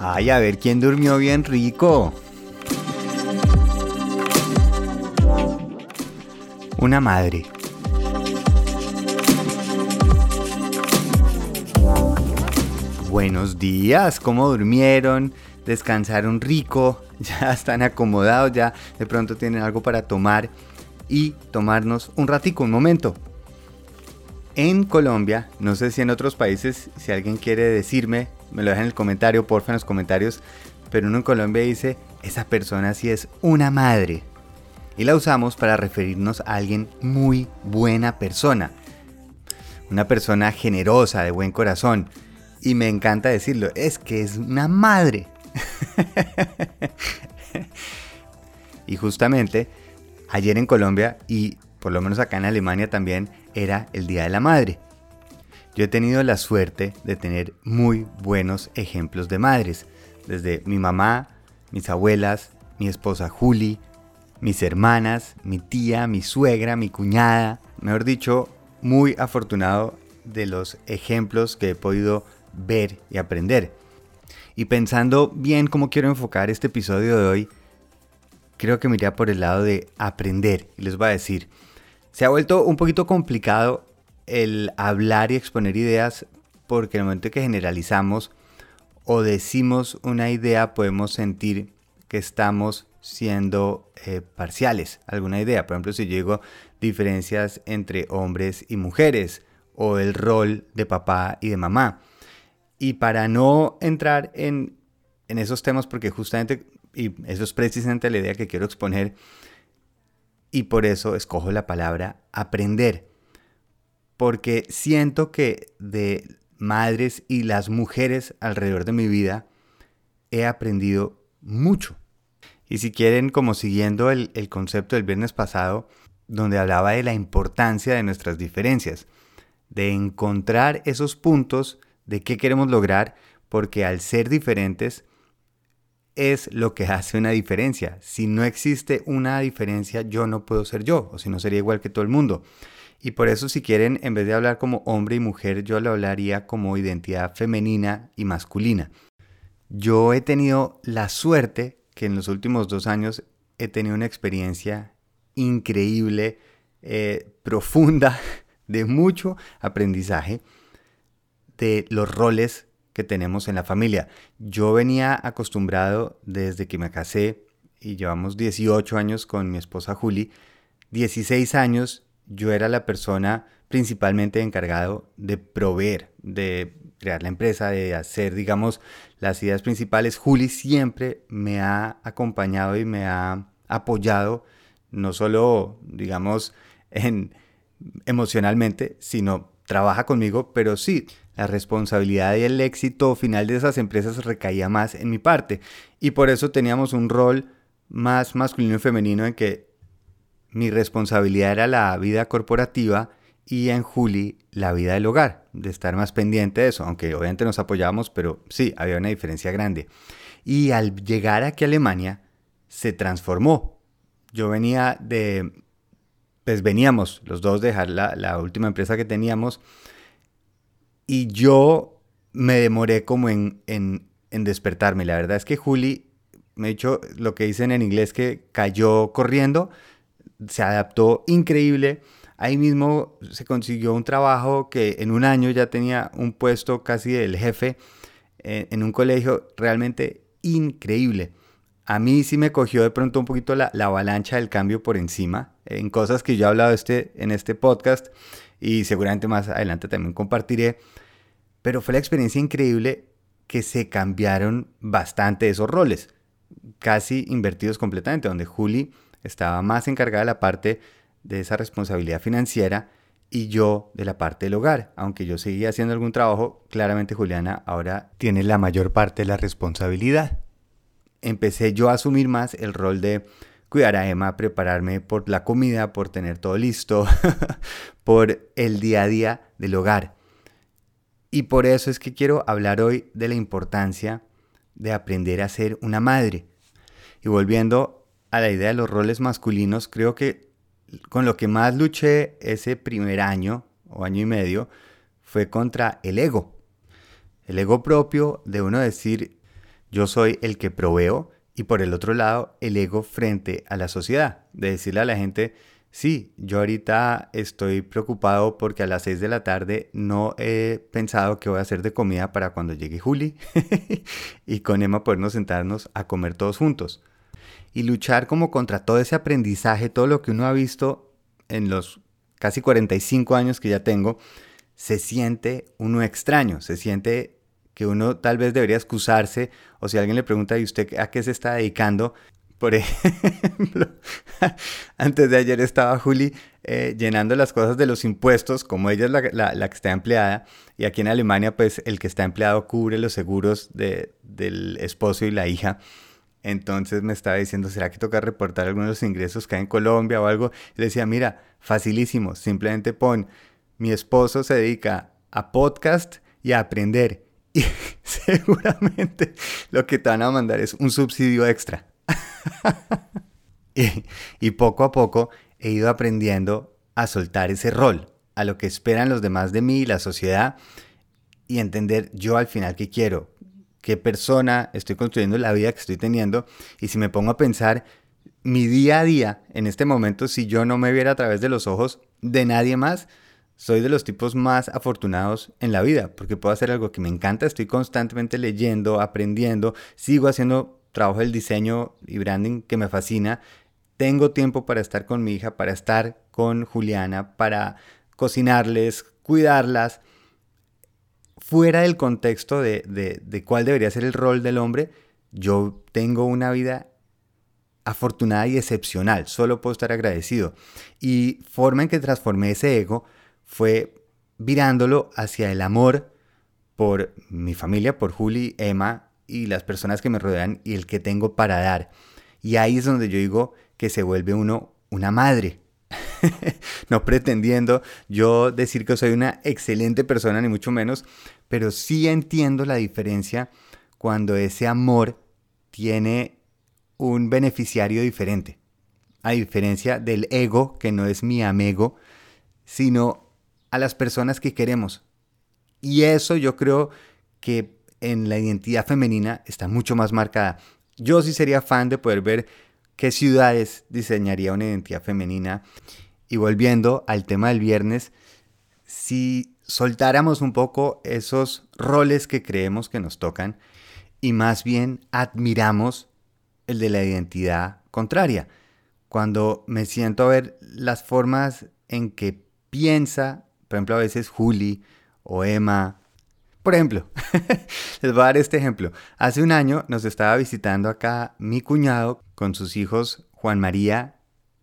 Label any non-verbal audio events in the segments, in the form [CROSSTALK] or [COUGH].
Ay, a ver quién durmió bien rico. Una madre. Buenos días, ¿cómo durmieron? ¿Descansaron rico? [LAUGHS] ¿Ya están acomodados? ¿Ya de pronto tienen algo para tomar? Y tomarnos un ratico, un momento. En Colombia, no sé si en otros países, si alguien quiere decirme me lo dejan en el comentario, porfa en los comentarios, pero uno en Colombia dice, esa persona sí es una madre. Y la usamos para referirnos a alguien muy buena persona. Una persona generosa, de buen corazón. Y me encanta decirlo, es que es una madre. [LAUGHS] y justamente ayer en Colombia y por lo menos acá en Alemania también era el Día de la Madre. Yo he tenido la suerte de tener muy buenos ejemplos de madres, desde mi mamá, mis abuelas, mi esposa Juli, mis hermanas, mi tía, mi suegra, mi cuñada, mejor dicho, muy afortunado de los ejemplos que he podido ver y aprender. Y pensando bien cómo quiero enfocar este episodio de hoy, creo que me iría por el lado de aprender. Y les voy a decir, se ha vuelto un poquito complicado el hablar y exponer ideas porque en el momento que generalizamos o decimos una idea podemos sentir que estamos siendo eh, parciales alguna idea. Por ejemplo, si yo digo diferencias entre hombres y mujeres o el rol de papá y de mamá. Y para no entrar en, en esos temas, porque justamente, y eso es precisamente la idea que quiero exponer, y por eso escojo la palabra aprender porque siento que de madres y las mujeres alrededor de mi vida he aprendido mucho. Y si quieren, como siguiendo el, concepto del viernes pasado, donde hablaba de la importancia de nuestras diferencias, de encontrar esos puntos de qué queremos lograr, porque al ser diferentes es lo que [LAUGHS] hace una diferencia. Si no existe una diferencia, yo no puedo ser yo, o si no sería igual que todo el mundo. Y por eso si quieren, en vez de hablar como hombre y mujer, yo lo hablaría como identidad femenina y masculina. Yo he tenido la suerte que en los últimos dos años he tenido una experiencia increíble, eh, [LAUGHS] profunda, de mucho aprendizaje de los roles que tenemos en la familia. Yo venía acostumbrado desde que me casé y llevamos 18 años con mi esposa Juli, 16 años yo era la persona principalmente encargado de proveer, de crear la empresa, de hacer, digamos, las ideas principales. Juli siempre me ha acompañado y me ha apoyado, no solo, digamos, en, emocionalmente, sino trabaja conmigo, pero sí, la responsabilidad y el éxito final de esas empresas recaía más en mi parte. Y por eso teníamos un rol más masculino y femenino en que mi responsabilidad era la vida corporativa y en Juli la vida del hogar, de estar más pendiente de eso, aunque obviamente nos apoyábamos, pero sí, había una diferencia grande. Y al llegar aquí a Alemania, se transformó. Yo venía de, pues veníamos los dos de dejar la, última empresa que teníamos y yo me demoré como en, en, en despertarme. La verdad es que Juli, me ha dicho lo que dicen en inglés que cayó corriendo, se adaptó increíble. Ahí mismo se consiguió un trabajo que en un año ya tenía un puesto casi del jefe eh, en un colegio realmente increíble. A mí sí me cogió de pronto un poquito la, avalancha del cambio por encima, en cosas que yo he hablado este, en este podcast y seguramente más adelante también compartiré. Pero fue la experiencia increíble que se cambiaron bastante esos roles, casi invertidos completamente, donde Juli estaba más encargada de la parte de esa responsabilidad financiera y yo de la parte del hogar. Aunque yo seguía haciendo algún trabajo, claramente Juliana ahora tiene la mayor parte de la responsabilidad. Empecé yo a asumir más el rol de cuidar a Emma, prepararme por la comida, por tener todo listo, [LAUGHS] por el día a día del hogar. Y por eso es que quiero hablar hoy de la importancia de aprender a ser una madre. Y volviendo a la idea de los roles masculinos, creo que con lo que más luché ese primer año o año y medio fue contra el ego. El ego propio de uno decir, yo soy el que proveo y por el otro lado el ego frente a la sociedad, de decirle a la gente, sí, yo ahorita estoy preocupado porque a las 6 de la tarde no he pensado qué voy a hacer de comida para cuando llegue Juli [LAUGHS] y con Emma podernos sentarnos a comer todos juntos. Y luchar como contra todo ese aprendizaje, todo lo que uno ha visto en los casi 45 años que ya tengo, se siente uno extraño, se siente que uno tal vez debería excusarse o si alguien le pregunta, ¿y usted a qué se está dedicando? Por [LAUGHS] ejemplo, antes de ayer estaba Juli eh, llenando las cosas de los impuestos, como ella es la, que está empleada, y aquí en Alemania, pues el que está empleado cubre los seguros del esposo y la hija. Entonces me estaba diciendo, ¿será que toca reportar algunos ingresos que hay en Colombia o algo? le decía, mira, facilísimo, simplemente pon, mi esposo se dedica a podcast y a aprender [LAUGHS] y seguramente lo que te van a mandar es un subsidio extra. [LAUGHS] y, poco a poco he ido aprendiendo a soltar ese rol, a lo que esperan los demás de mí, la sociedad, y entender yo al final qué quiero, qué persona estoy construyendo la vida que estoy teniendo. Y si me pongo a pensar mi día a día en este momento, si yo no me viera a través de los ojos de nadie más, soy de los tipos más afortunados en la vida, porque puedo hacer algo que me encanta, estoy constantemente leyendo, aprendiendo, sigo haciendo trabajo del diseño y branding que me fascina, tengo tiempo para estar con mi hija, para estar con Juliana, para cocinarles, cuidarlas, fuera del contexto de, de cuál debería ser el rol del hombre, yo tengo una vida afortunada y excepcional, solo puedo estar agradecido. Y forma en que transformé ese ego, fue virándolo hacia el amor por mi familia, por Juli, Emma y las personas que me rodean y el que tengo para dar. Y ahí es donde yo digo que se vuelve uno una madre. [LAUGHS] no pretendiendo yo decir que soy una excelente persona, ni mucho menos, pero sí entiendo la diferencia cuando ese amor tiene un beneficiario diferente. A diferencia del ego, que no es mi amigo, sino a las personas que queremos. Y eso yo creo que en la identidad femenina está mucho más marcada. Yo sí sería fan de poder ver qué ciudades diseñaría una identidad femenina. Y volviendo al tema del viernes, si soltáramos un poco esos roles que creemos que nos tocan y más bien admiramos el de la identidad contraria. Cuando me siento a ver las formas en que piensa por ejemplo, a veces Juli o Emma. Por ejemplo, [LAUGHS] les voy a dar este ejemplo. Hace un año nos estaba visitando acá mi cuñado con sus hijos Juan María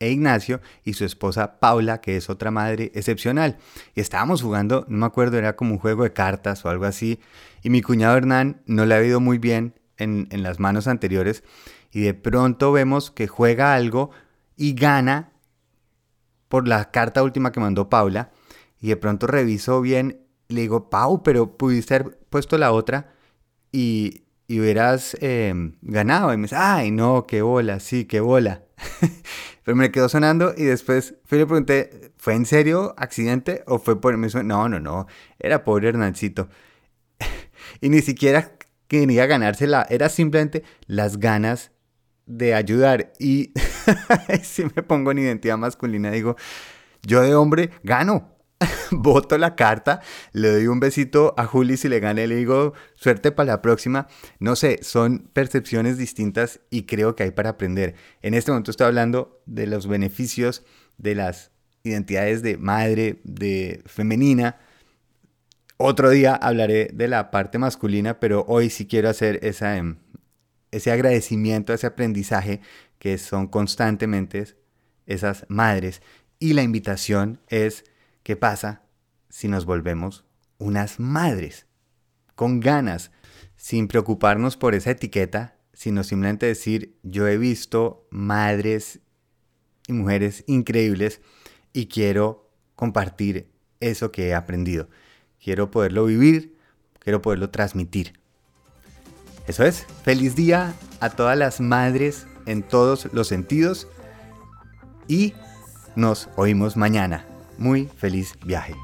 e Ignacio y su esposa Paula, que es otra madre excepcional. Y estábamos jugando, no me acuerdo, era como un juego de cartas o algo así. Y mi cuñado Hernán no le ha ido muy bien en, las manos anteriores. Y de pronto vemos que juega algo y gana por la carta última que mandó Paula y de pronto reviso bien, le digo, Pau, pero pudiste haber puesto la otra y, y hubieras em, ganado. Y me dice, ay, no, qué bola, sí, qué bola. [LAUGHS] pero me quedó sonando y después fui le pregunté, ¿fue en serio accidente o fue por... Me no, no, no, era pobre Hernancito. [LAUGHS] y ni siquiera quería ganársela, era simplemente las ganas de ayudar. Y [LAUGHS] si me pongo en identidad masculina, digo, yo de hombre gano. [LAUGHS] voto la carta, le doy un besito a Juli si le gane, le digo suerte para la próxima. No sé, son percepciones distintas y creo que hay para aprender. En este momento estoy hablando de los beneficios de las identidades de madre, de femenina. Otro día hablaré de la parte masculina, pero hoy sí quiero hacer esa, em, ese agradecimiento, ese aprendizaje que son constantemente esas madres. Y la invitación es ¿Qué pasa si nos volvemos unas madres? Con ganas, sin preocuparnos por esa etiqueta, sino simplemente decir, yo he visto madres y mujeres increíbles y quiero compartir eso que he aprendido. Quiero poderlo vivir, quiero poderlo transmitir. Eso es, feliz día a todas las madres en todos los sentidos y nos oímos mañana muy feliz viaje.